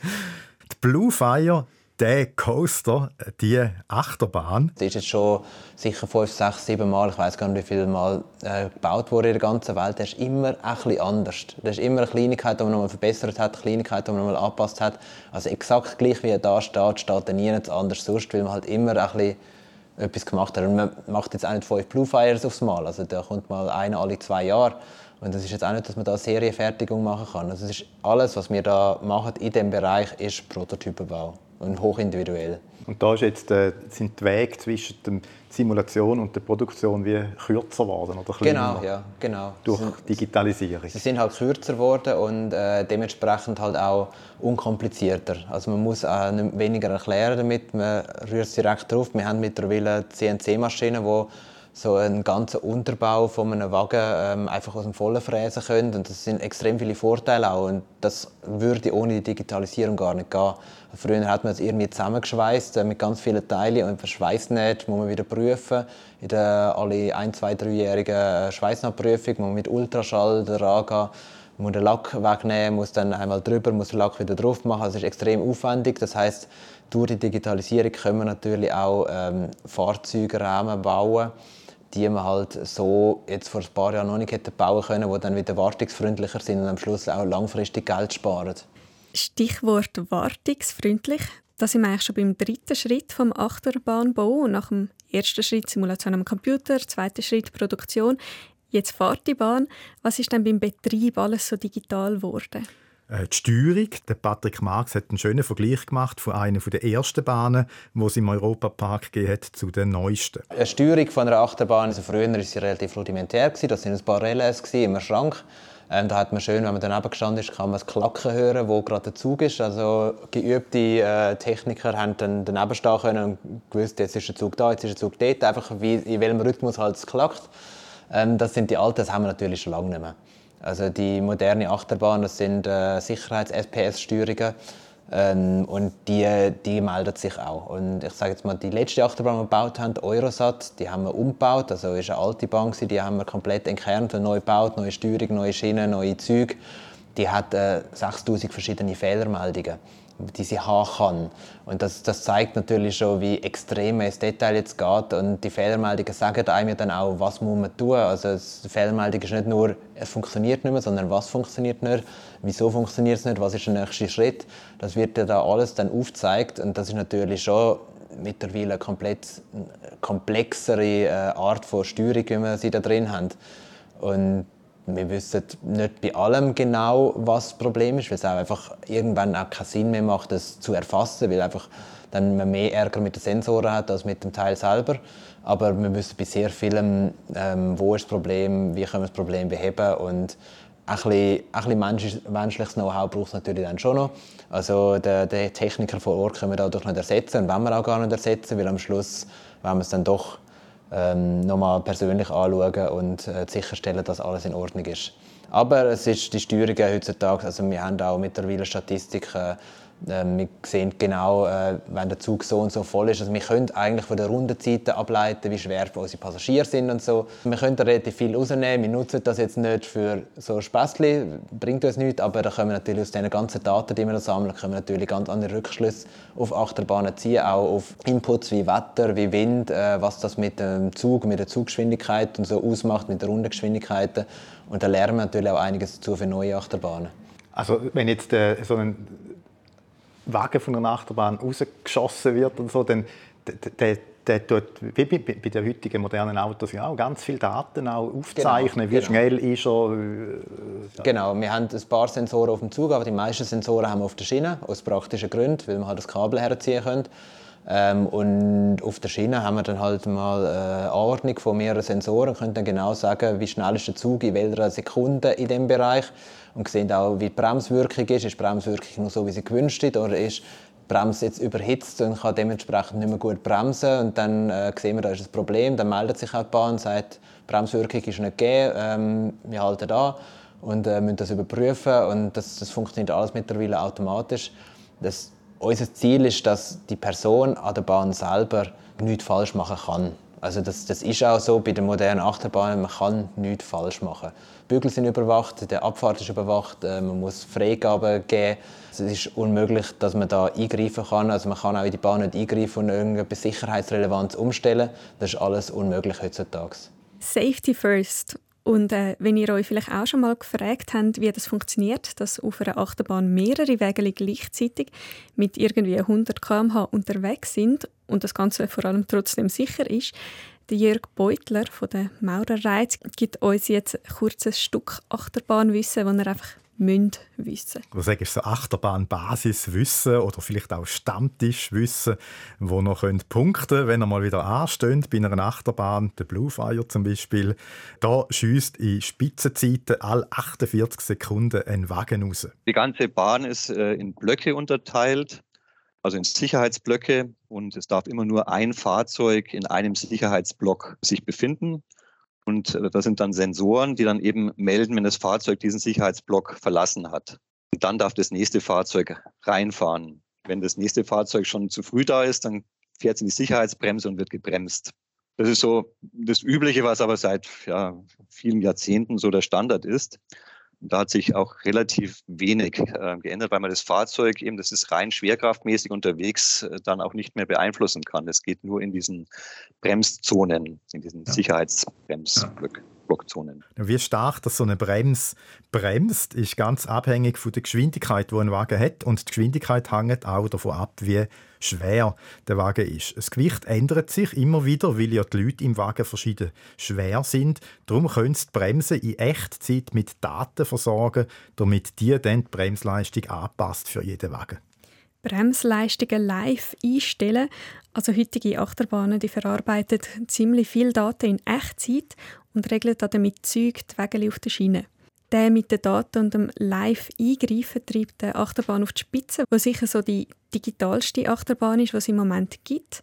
die Blue Fire der Coaster, die Achterbahn. Das ist jetzt schon sicher fünf, sechs, sieben Mal, ich weiß gar nicht, wie viele Mal äh, gebaut wurde in der ganzen Welt. Der ist immer ein bisschen anders. Das ist immer eine Kleinigkeit, die man nochmal verbessert hat, eine Kleinigkeit, die man nochmal angepasst hat. Also exakt gleich wie er da steht, steht er nie anders sonst, weil man halt immer ein bisschen etwas gemacht hat. Und man macht jetzt auch nicht fünf Blue Fires aufs Mal. Also da kommt mal einer alle zwei Jahre. Und das ist jetzt auch nicht, dass man da Serienfertigung machen kann. Also ist alles, was wir da machen in diesem Bereich, ist Prototypenbau und hochindividuell. Und da ist jetzt, äh, sind die Wege zwischen der Simulation und der Produktion wie kürzer geworden oder kleiner? Genau, ja, genau. Durch sind, Digitalisierung. Sie sind halt kürzer geworden und äh, dementsprechend halt auch unkomplizierter. Also man muss auch weniger erklären damit, man rührt es direkt drauf. Wir haben mittlerweile CNC-Maschinen, die so einen ganzen Unterbau von einem Wagen ähm, einfach aus dem Vollen fräsen können. Und das sind extrem viele Vorteile auch. Und das würde ohne die Digitalisierung gar nicht gehen. Früher hat man es irgendwie zusammengeschweißt äh, mit ganz vielen Teilen und Verschweißnäht muss man wieder prüfen. In der alle ein, zwei, dreijährigen äh, Schweißnahtprüfung muss man mit Ultraschall daran gehen muss den Lack wegnehmen, muss dann einmal drüber, muss den Lack wieder drauf machen. Das ist extrem aufwendig. Das heißt, durch die Digitalisierung können wir natürlich auch ähm, Fahrzeugrahmen bauen, die man halt so jetzt vor ein paar Jahren noch nicht hätte bauen können, die dann wieder wartungsfreundlicher sind und am Schluss auch langfristig Geld sparen. Stichwort wartungsfreundlich. Da sind wir eigentlich schon beim dritten Schritt vom Achterbahnbau. Nach dem ersten Schritt Simulation am Computer, zweiter Schritt Produktion, jetzt fahrt die Bahn. Was ist denn beim Betrieb alles so digital geworden? Äh, die Steuerung. Der Patrick Marx hat einen schönen Vergleich gemacht von einer der ersten Bahnen, die es im Europapark hat, zu den neuesten. Die Steuerung von einer Achterbahn, also früher war sie relativ rudimentär. Das waren ein paar Relais im Schrank. Ähm, da hat man schön, wenn man daneben gestanden ist, kann man das Klacken hören, wo gerade der Zug ist. Also geübte äh, Techniker haben dann daneben stehen können und gewusst, jetzt ist der Zug da, jetzt ist der Zug dort. Einfach wie, in welchem Rhythmus halt es klackt. Ähm, das sind die alten, das haben wir natürlich schon lange nicht mehr. Also die moderne Achterbahn, das sind äh, Sicherheits-SPS-Steuerungen ähm, und die, die meldet sich auch. Und ich sage jetzt mal, die letzte Achterbahn, die wir gebaut haben, Eurosat, die haben wir umgebaut. Also ist eine alte Bahn, die haben wir komplett entkernt und neu gebaut, neue Steuerung, neue Schienen, neue Züge. Die hat äh, 6000 verschiedene Fehlermeldungen die sie haben kann. Und das, das zeigt natürlich schon, wie extrem es Detail jetzt geht. Und die Fehlermeldungen sagen einem ja dann auch, was muss man tun. Also die Fehlermeldung ist nicht nur, es funktioniert nicht mehr, sondern was funktioniert nicht, wieso funktioniert es nicht, was ist der nächste Schritt. Das wird ja da alles dann aufgezeigt. Und das ist natürlich schon mittlerweile eine komplett komplexere äh, Art von Steuerung, wie wir sie da drin haben. Und wir wissen nicht bei allem genau, was das Problem ist, weil es auch einfach irgendwann auch keinen Sinn mehr macht, das zu erfassen, weil einfach dann man mehr Ärger mit den Sensoren hat als mit dem Teil selber. Aber wir wissen bei sehr vielem, ähm, wo ist das Problem, wie können wir das Problem beheben und ein bisschen, ein bisschen menschliches Know-how braucht es natürlich dann schon noch. Also den, den Techniker vor Ort können wir dadurch nicht ersetzen und wollen wir auch gar nicht ersetzen, weil am Schluss wenn wir es dann doch ähm, nochmal persönlich anschauen und äh, sicherstellen, dass alles in Ordnung ist. Aber es ist die Steuerung heutzutage, also wir haben auch mittlerweile Statistiken, wir sehen genau, äh, wenn der Zug so und so voll ist. Also wir können eigentlich von den Rundenzeiten ableiten, wie schwer unsere Passagiere sind und so. Wir können relativ viel rausnehmen. Wir nutzen das jetzt nicht für so Späßchen, bringt uns nichts, aber da können wir natürlich aus den ganzen Daten, die wir da sammeln, können wir natürlich ganz andere Rückschlüsse auf Achterbahnen ziehen, auch auf Inputs wie Wetter, wie Wind, äh, was das mit dem Zug, mit der Zuggeschwindigkeit und so ausmacht, mit der Rundengeschwindigkeiten. Und da lernen wir natürlich auch einiges dazu für neue Achterbahnen. Also wenn jetzt äh, so ein Wagen von einer Achterbahn rausgeschossen wird und so, dann der, der tut, wie bei, bei den heutigen modernen Autos, ja auch ganz viele Daten auch aufzeichnen. Genau, wie genau. schnell ist er. Äh, Genau, wir haben ein paar Sensoren auf dem Zug, aber die meisten Sensoren haben wir auf der Schiene, aus praktischen Gründen, weil man halt das Kabel herziehen können. Ähm, und auf der Schiene haben wir dann halt mal eine äh, Anordnung von mehreren Sensoren können dann genau sagen, wie schnell ist der Zug in welcher Sekunde in dem Bereich und sehen auch, wie die Bremswirkung ist. Ist die Bremswirkung noch so, wie sie gewünscht ist, oder ist die Bremse jetzt überhitzt und kann dementsprechend nicht mehr gut bremsen und dann äh, sehen wir, da ist ein Problem, dann meldet sich auch die Bahn und sagt, die Bremswirkung ist nicht gegeben, ähm, wir halten da und äh, müssen das überprüfen und das, das funktioniert alles mittlerweile automatisch. Das, unser Ziel ist, dass die Person an der Bahn selber nichts falsch machen kann. Also das, das ist auch so bei den modernen Achterbahnen, man kann nichts falsch machen. Die Bügel sind überwacht, der Abfahrt ist überwacht, äh, man muss Freigaben geben. Es ist unmöglich, dass man da eingreifen kann. Also man kann auch in die Bahn nicht eingreifen und irgendetwas Sicherheitsrelevanz umstellen. Das ist alles unmöglich heutzutage. Safety first. Und äh, wenn ihr euch vielleicht auch schon mal gefragt habt, wie das funktioniert, dass auf einer Achterbahn mehrere Wägel gleichzeitig mit irgendwie 100 km/h unterwegs sind und das Ganze vor allem trotzdem sicher ist. Der Jörg Beutler von der Maurerreiz gibt uns jetzt ein kurzes Stück Achterbahnwissen, das er einfach müssen wissen. Du sagst so Achterbahnbasiswissen oder vielleicht auch Stammtischwissen, wo noch könnt punkten, wenn er mal wieder ansteht bei einer Achterbahn, der Bluefire zum Beispiel. Da schießt in Spitzenzeiten alle 48 Sekunden ein Wagen raus. Die ganze Bahn ist äh, in Blöcke unterteilt, also in Sicherheitsblöcke und es darf immer nur ein Fahrzeug in einem Sicherheitsblock sich befinden. Und äh, das sind dann Sensoren, die dann eben melden, wenn das Fahrzeug diesen Sicherheitsblock verlassen hat. Und dann darf das nächste Fahrzeug reinfahren. Wenn das nächste Fahrzeug schon zu früh da ist, dann fährt es in die Sicherheitsbremse und wird gebremst. Das ist so das Übliche, was aber seit ja, vielen Jahrzehnten so der Standard ist. Da hat sich auch relativ wenig äh, geändert, weil man das Fahrzeug eben, das ist rein schwerkraftmäßig unterwegs, äh, dann auch nicht mehr beeinflussen kann. Es geht nur in diesen Bremszonen, in diesen ja. Sicherheitsbremsblöcken. Blockzonen. Wie stark so eine Bremse bremst, ist ganz abhängig von der Geschwindigkeit, die ein Wagen hat. Und die Geschwindigkeit hängt auch davon ab, wie schwer der Wagen ist. Das Gewicht ändert sich immer wieder, weil ja die Leute im Wagen verschieden schwer sind. Darum können sie die Bremsen in Echtzeit mit Daten versorgen, damit die dann die Bremsleistung anpasst für jeden Wagen. Bremsleistungen live einstellen. Also heutige Achterbahnen die verarbeiten ziemlich viel Daten in Echtzeit und regeln damit Züg die Wege auf der Schiene. Der mit den Daten und dem Live-Eingreifen treibt die Achterbahn auf die Spitze, wo sicher so die digitalste Achterbahn ist, was es im Moment gibt.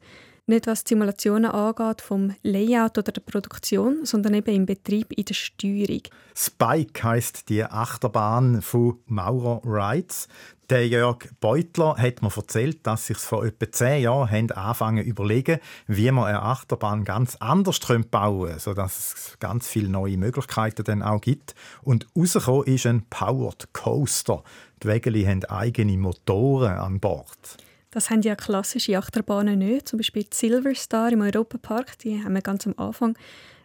Nicht was die Simulationen angeht, vom Layout oder der Produktion, sondern eben im Betrieb, in der Steuerung. Spike heißt die Achterbahn von Maurer Rides. Der Jörg Beutler hat mir erzählt, dass sich vor etwa zehn Jahren haben angefangen zu überlegen, wie man eine Achterbahn ganz anders bauen könnte, sodass es ganz viele neue Möglichkeiten dann auch gibt. Und rausgekommen ist ein Powered Coaster. Die Wägeli haben eigene Motoren an Bord. Das haben ja klassische Achterbahnen nicht. Zum Beispiel die Silver Star im Europapark, die haben wir ganz am Anfang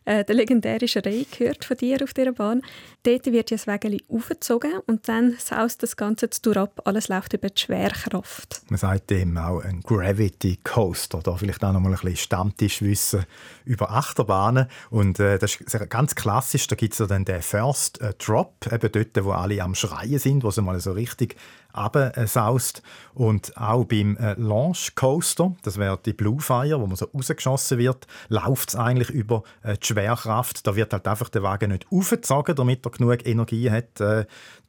äh, der legendärische Ray gehört von dir auf dieser Bahn. Dort wird ja das Wägeli aufgezogen und dann saust das Ganze zu ab. Alles läuft über die Schwerkraft. Man sagt dem auch ein Gravity Coaster. Da vielleicht auch noch mal ein bisschen Stammtischwissen über Achterbahnen. Und äh, das ist ganz klassisch. Da gibt es ja dann den First äh, Drop, eben dort, wo alle am Schreien sind, wo sie mal so richtig absaust. Und auch beim äh, Launch Coaster, das wäre die Blue Fire, wo man so rausgeschossen wird, läuft es eigentlich über äh, die Schwerkraft. Da wird halt einfach der Wagen nicht aufgezogen, damit er genug Energie hat, äh,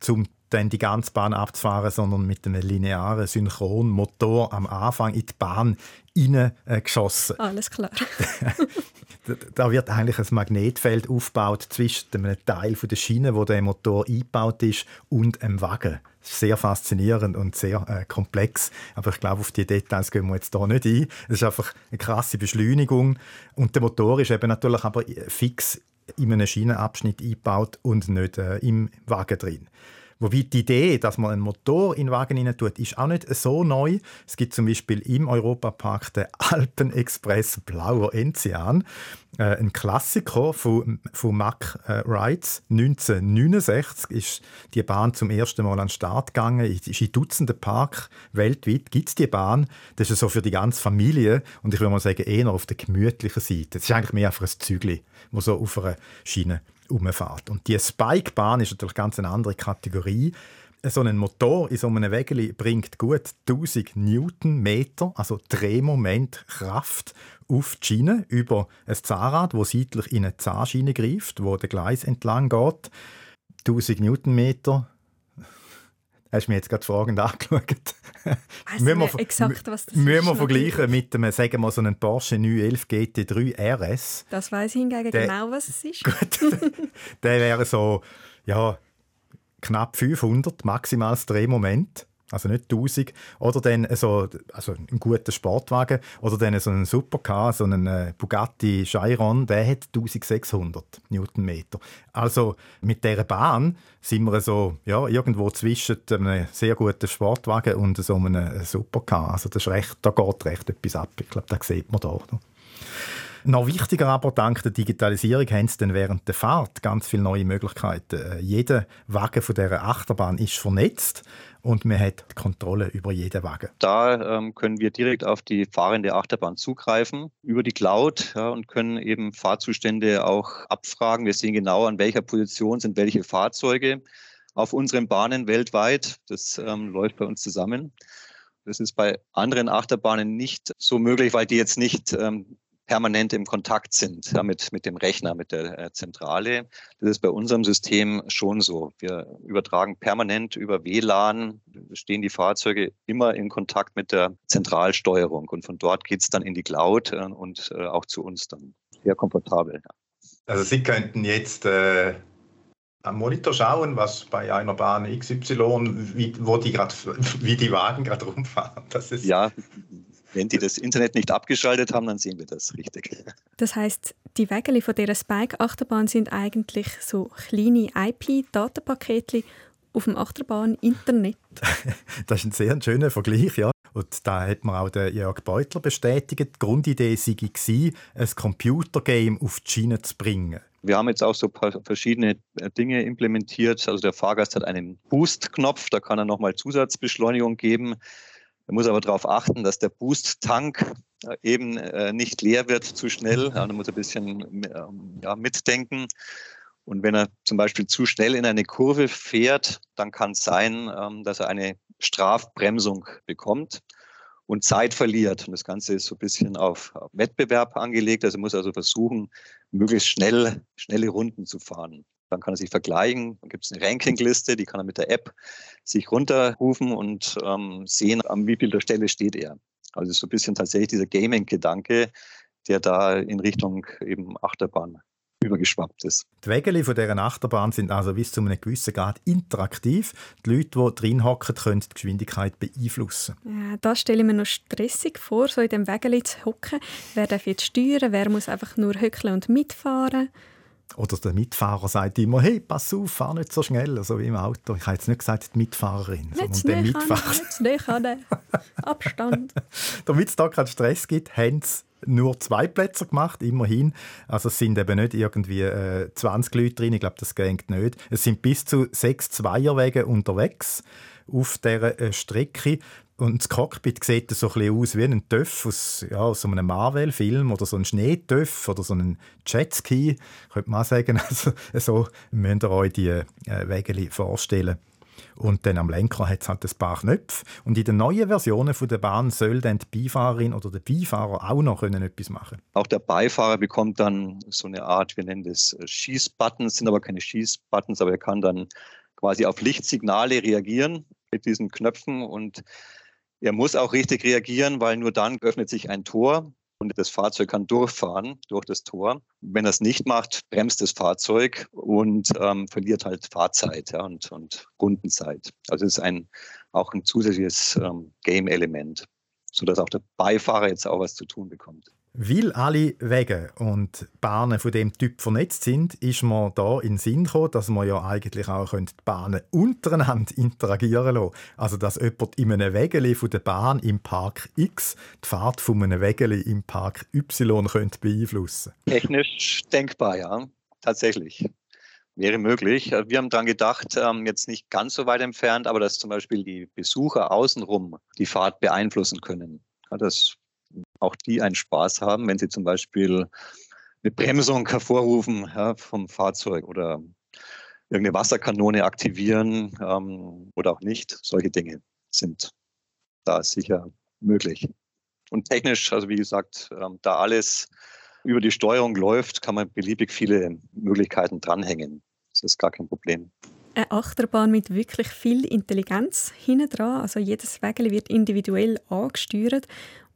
um dann die ganze Bahn abzufahren, sondern mit einem linearen Synchronmotor am Anfang in die Bahn hineingeschossen. Alles klar. da wird eigentlich ein Magnetfeld aufgebaut zwischen dem Teil der Schiene, wo der Motor eingebaut ist, und dem Wagen. Sehr faszinierend und sehr äh, komplex. Aber ich glaube, auf die Details gehen wir jetzt hier nicht ein. Es ist einfach eine krasse Beschleunigung. Und der Motor ist eben natürlich aber fix in einem Schienenabschnitt eingebaut und nicht äh, im Wagen drin. Wobei die Idee, dass man einen Motor in den Wagen hinein tut, ist auch nicht so neu. Es gibt zum Beispiel im Europapark den Alpenexpress Blauer Enzian, äh, ein Klassiker von, von Mack äh, Rides. 1969 ist die Bahn zum ersten Mal an den Start gegangen. Ist in Dutzenden Parks weltweit gibt es die Bahn. Das ist so für die ganze Familie und ich würde mal sagen eher auf der gemütlichen Seite. Das ist eigentlich mehr einfach ein Zügli, wo so auf einer Schiene umfährt. Und die Spikebahn ist natürlich ganz eine andere Kategorie. So ein Motor in so einem Wägeli bringt gut 1000 Newtonmeter, also Drehmoment, Kraft auf die Schiene über ein Zahnrad, das seitlich in eine Zahnschiene greift, wo der Gleis entlang geht. 1000 Newtonmeter Hast du mir jetzt gerade fragend angeschaut? Weißt du wir, exakt, was das müssen wir vergleichen mit einem, sagen wir so einem Porsche 911 GT3 RS. Das weiß ich hingegen der, genau, was es ist. Gut, der wäre so, ja, knapp 500 maximales Drehmoment also nicht 1000, oder dann so, also ein guter Sportwagen, oder dann so ein Supercar, so ein äh, Bugatti Chiron, der hat 1600 Newtonmeter. Also mit dieser Bahn sind wir so, ja, irgendwo zwischen einem sehr guten Sportwagen und so einem Supercar. Also das ist recht, da geht recht etwas ab. Ich glaube, das sieht man da. Noch wichtiger aber, dank der Digitalisierung haben sie dann während der Fahrt ganz viele neue Möglichkeiten. Äh, jeder Wagen von dieser Achterbahn ist vernetzt und man hat die Kontrolle über jeden Wagen. Da ähm, können wir direkt auf die fahrende Achterbahn zugreifen über die Cloud ja, und können eben Fahrzustände auch abfragen. Wir sehen genau, an welcher Position sind welche Fahrzeuge auf unseren Bahnen weltweit. Das ähm, läuft bei uns zusammen. Das ist bei anderen Achterbahnen nicht so möglich, weil die jetzt nicht ähm, permanent im Kontakt sind ja, mit, mit dem Rechner, mit der äh, Zentrale. Das ist bei unserem System schon so. Wir übertragen permanent über WLAN, stehen die Fahrzeuge immer in Kontakt mit der Zentralsteuerung und von dort geht es dann in die Cloud äh, und äh, auch zu uns dann. Sehr komfortabel. Ja. Also Sie könnten jetzt äh, am Monitor schauen, was bei einer Bahn XY, wie, wo die grad, wie die Wagen gerade rumfahren. Das ist ja, wenn die das Internet nicht abgeschaltet haben, dann sehen wir das richtig. Das heißt, die Wägele von dieser Spike-Achterbahn sind eigentlich so kleine IP-Datenpakete auf dem Achterbahn-Internet. das ist ein sehr schöner Vergleich, ja. Und da hat man auch den Jörg Beutler bestätigt. Die Grundidee sei, ein Computergame auf die Schiene zu bringen. Wir haben jetzt auch so verschiedene äh, Dinge implementiert. Also der Fahrgast hat einen Boost-Knopf, da kann er nochmal Zusatzbeschleunigung geben. Er muss aber darauf achten, dass der Boost-Tank äh, eben äh, nicht leer wird zu schnell. Da muss ein bisschen ähm, ja, mitdenken. Und wenn er zum Beispiel zu schnell in eine Kurve fährt, dann kann es sein, ähm, dass er eine Strafbremsung bekommt und Zeit verliert. Und das Ganze ist so ein bisschen auf Wettbewerb angelegt. Also muss also versuchen, möglichst schnell, schnelle Runden zu fahren. Dann kann er sich vergleichen. Dann gibt es eine Rankingliste, die kann er mit der App sich runterrufen und ähm, sehen, an wie viel der Stelle steht er. Also so ein bisschen tatsächlich dieser Gaming-Gedanke, der da in Richtung eben Achterbahn übergeschwappt ist. Die Wägele von dieser Achterbahn sind also bis zu einem gewissen Grad interaktiv. Die Leute, die drin hocken, können die Geschwindigkeit beeinflussen. Ja, das stelle ich mir noch stressig vor, so in dem Wägele zu hocken. Wer darf jetzt steuern? Wer muss einfach nur hückeln und mitfahren? Oder der Mitfahrer sagt immer, hey, pass auf, fahr nicht so schnell, so wie im Auto. Ich habe jetzt nicht gesagt, die Mitfahrerin, sondern der Mitfahrer. Nicht den Abstand. Damit es da keinen Stress gibt, haben sie nur zwei Plätze gemacht, immerhin. Also es sind eben nicht irgendwie äh, 20 Leute drin, ich glaube, das geht nicht. Es sind bis zu sechs Zweierwege unterwegs auf dieser äh, Strecke. Und das Cockpit sieht so ein bisschen aus wie ein Töff aus, ja, aus so einem Marvel-Film oder so ein Schneetöff oder so ein Jetski, könnte man sagen. Also, so müsst ihr euch die äh, Wege vorstellen. Und dann am Lenker hat es halt ein paar Knöpfe. Und in den neuen Versionen der Bahn soll dann die Beifahrerin oder der Beifahrer auch noch können etwas machen Auch der Beifahrer bekommt dann so eine Art, wir nennen das äh, Schießbuttons, sind aber keine Schießbuttons, aber er kann dann quasi auf Lichtsignale reagieren mit diesen Knöpfen und er muss auch richtig reagieren, weil nur dann öffnet sich ein Tor und das Fahrzeug kann durchfahren durch das Tor. Wenn er es nicht macht, bremst das Fahrzeug und ähm, verliert halt Fahrzeit ja, und, und Rundenzeit. Also es ist ein, auch ein zusätzliches ähm, Game-Element, sodass auch der Beifahrer jetzt auch was zu tun bekommt. Weil alle Wege und Bahnen von dem Typ vernetzt sind, ist man da in den Sinn gekommen, dass man ja eigentlich auch die Bahnen untereinander interagieren lassen Also, dass jemand in einem Wegeli von der Bahn im Park X die Fahrt von einem Wegeli im Park Y könnte beeinflussen Technisch denkbar, ja. Tatsächlich. Wäre möglich. Wir haben daran gedacht, ähm, jetzt nicht ganz so weit entfernt, aber dass zum Beispiel die Besucher außenrum die Fahrt beeinflussen können. Das auch die einen Spaß haben, wenn sie zum Beispiel eine Bremsung hervorrufen ja, vom Fahrzeug oder irgendeine Wasserkanone aktivieren ähm, oder auch nicht. Solche Dinge sind da sicher möglich. Und technisch, also wie gesagt, ähm, da alles über die Steuerung läuft, kann man beliebig viele Möglichkeiten dranhängen. Das ist gar kein Problem. Eine Achterbahn mit wirklich viel Intelligenz hinten dran. Also jedes Wägel wird individuell angesteuert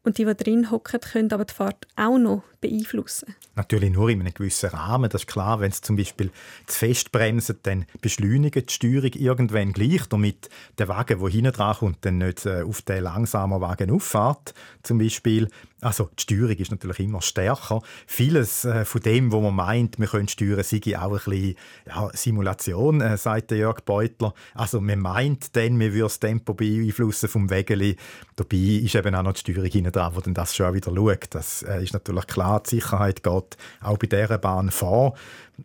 und die, die drin hocken, können aber die Fahrt auch noch beeinflussen. Natürlich nur in einem gewissen Rahmen. Das ist klar, wenn es zum Beispiel zu fest bremsen, dann beschleunigt die Steuerung irgendwann gleich, damit der Wagen, der hinten dran kommt, dann nicht äh, auf den langsamen Wagen auffährt, zum Beispiel. Also die Steuerung ist natürlich immer stärker. Vieles äh, von dem, wo man meint, wir können steuern, sei auch ein bisschen ja, Simulation, äh, sagt Jörg Beutler. Also man meint dann, wir würden das Tempo beeinflussen vom Wegeli. Dabei ist eben auch noch die Steuerung hinten dran, die das schon wieder schaut. Das äh, ist natürlich klar, die Sicherheit geht auch bei dieser Bahn vor.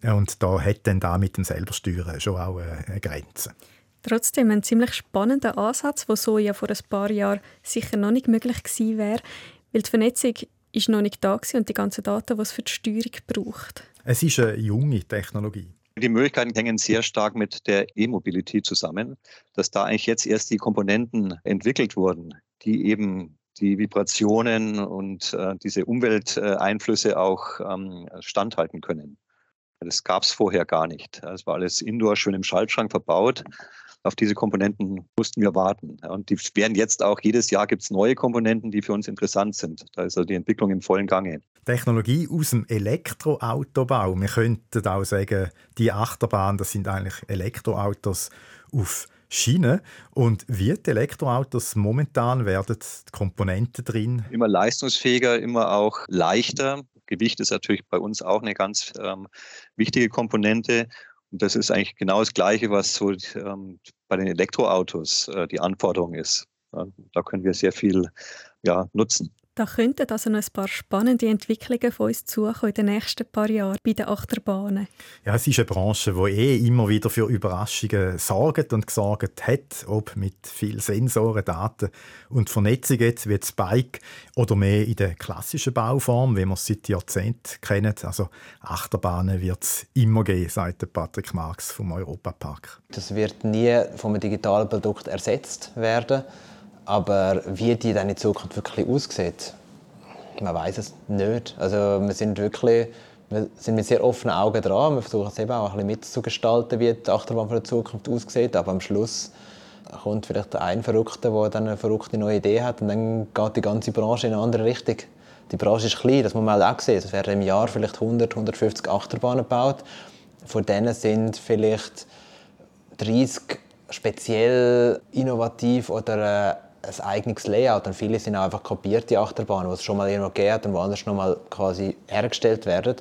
Und da hat dann da mit dem Selbersteuern schon auch äh, eine Grenze. Trotzdem ein ziemlich spannender Ansatz, der so ja vor ein paar Jahren sicher noch nicht möglich gewesen wäre. Weil die Vernetzung ist noch nicht da und die ganzen Daten, die es für die Steuerung braucht. Es ist eine junge Technologie. Die Möglichkeiten hängen sehr stark mit der E-Mobility zusammen, dass da eigentlich jetzt erst die Komponenten entwickelt wurden, die eben die Vibrationen und äh, diese Umwelteinflüsse auch ähm, standhalten können. Das gab es vorher gar nicht. Es war alles indoor schön im Schaltschrank verbaut auf diese Komponenten mussten wir warten. Und die werden jetzt auch, jedes Jahr gibt es neue Komponenten, die für uns interessant sind. Da ist also die Entwicklung im vollen Gange. Technologie aus dem Elektroautobau. Wir könnten auch sagen, die Achterbahn, das sind eigentlich Elektroautos auf Schiene. Und wie die Elektroautos momentan werden die Komponenten drin? Immer leistungsfähiger, immer auch leichter. Gewicht ist natürlich bei uns auch eine ganz ähm, wichtige Komponente. Und das ist eigentlich genau das Gleiche, was so ähm, bei den Elektroautos äh, die Anforderung ist. Ja, da können wir sehr viel ja, nutzen. Da könnten also noch ein paar spannende Entwicklungen von uns suchen in den nächsten paar Jahren bei den Achterbahnen. Ja, es ist eine Branche, die eh immer wieder für Überraschungen sorgt und gesorgt hat, ob mit viel Sensoren, Daten und Vernetzung jetzt, wie das Bike oder mehr in der klassischen Bauform, wie wir es seit Jahrzehnten kennen. Also Achterbahnen wird es immer geben, sagt Patrick Marx vom Europapark. Das wird nie vom digitalen Produkt ersetzt werden aber wie die dann in Zukunft wirklich aussieht, man weiß es nicht. Also wir sind wirklich wir sind mit sehr offenen Augen dran. Wir versuchen es eben auch ein bisschen mitzugestalten, wie die Achterbahn von der Zukunft aussieht. Aber am Schluss kommt vielleicht ein Verrückter, der dann eine verrückte neue Idee hat und dann geht die ganze Branche in eine andere Richtung. Die Branche ist klein, das muss man halt auch sehen. Es werden im Jahr vielleicht 100, 150 Achterbahnen gebaut. Von denen sind vielleicht 30 speziell innovativ oder äh, ein eigenes Layout und viele sind auch einfach kopierte Achterbahnen, die es schon mal irgendwo gegeben und woanders noch mal quasi hergestellt werden.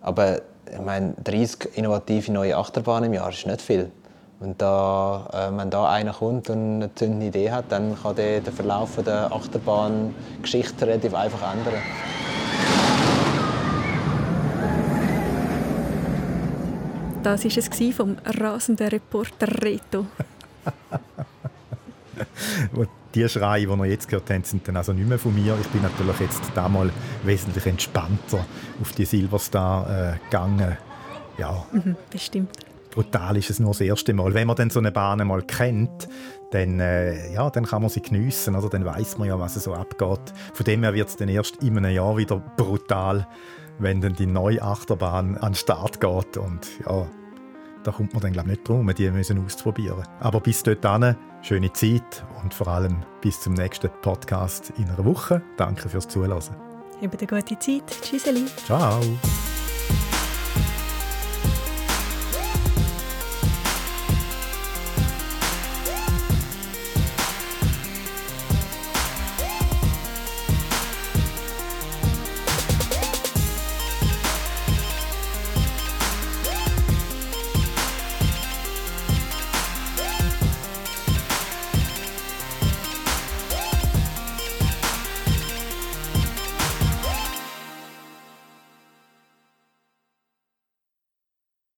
Aber ich meine, 30 innovative neue Achterbahnen im Jahr ist nicht viel. Und da, äh, wenn da einer kommt und eine zündende Idee hat, dann kann der den Verlauf der Achterbahngeschichte relativ einfach ändern. Das war es vom rasenden Reporter Reto. die Schreie, die wir jetzt gehört haben, sind dann also nicht mehr von mir. Ich bin natürlich jetzt damals wesentlich entspannter auf die Silverstar äh, gegangen. Ja. Mhm, bestimmt. Brutal ist es nur das erste Mal. Wenn man dann so eine Bahn mal kennt, dann, äh, ja, dann kann man sie geniessen, oder? Dann weiß man ja, was so abgeht. Von dem her wird es dann erst in einem Jahr wieder brutal, wenn dann die neue Achterbahn an den Start geht und ja, da kommt man dann glaube ich nicht drum, die müssen auszuprobieren. Aber bis dorthin, schöne Zeit und vor allem bis zum nächsten Podcast in einer Woche. Danke fürs Zuhören. Habt eine gute Zeit. Tschüss. Ciao.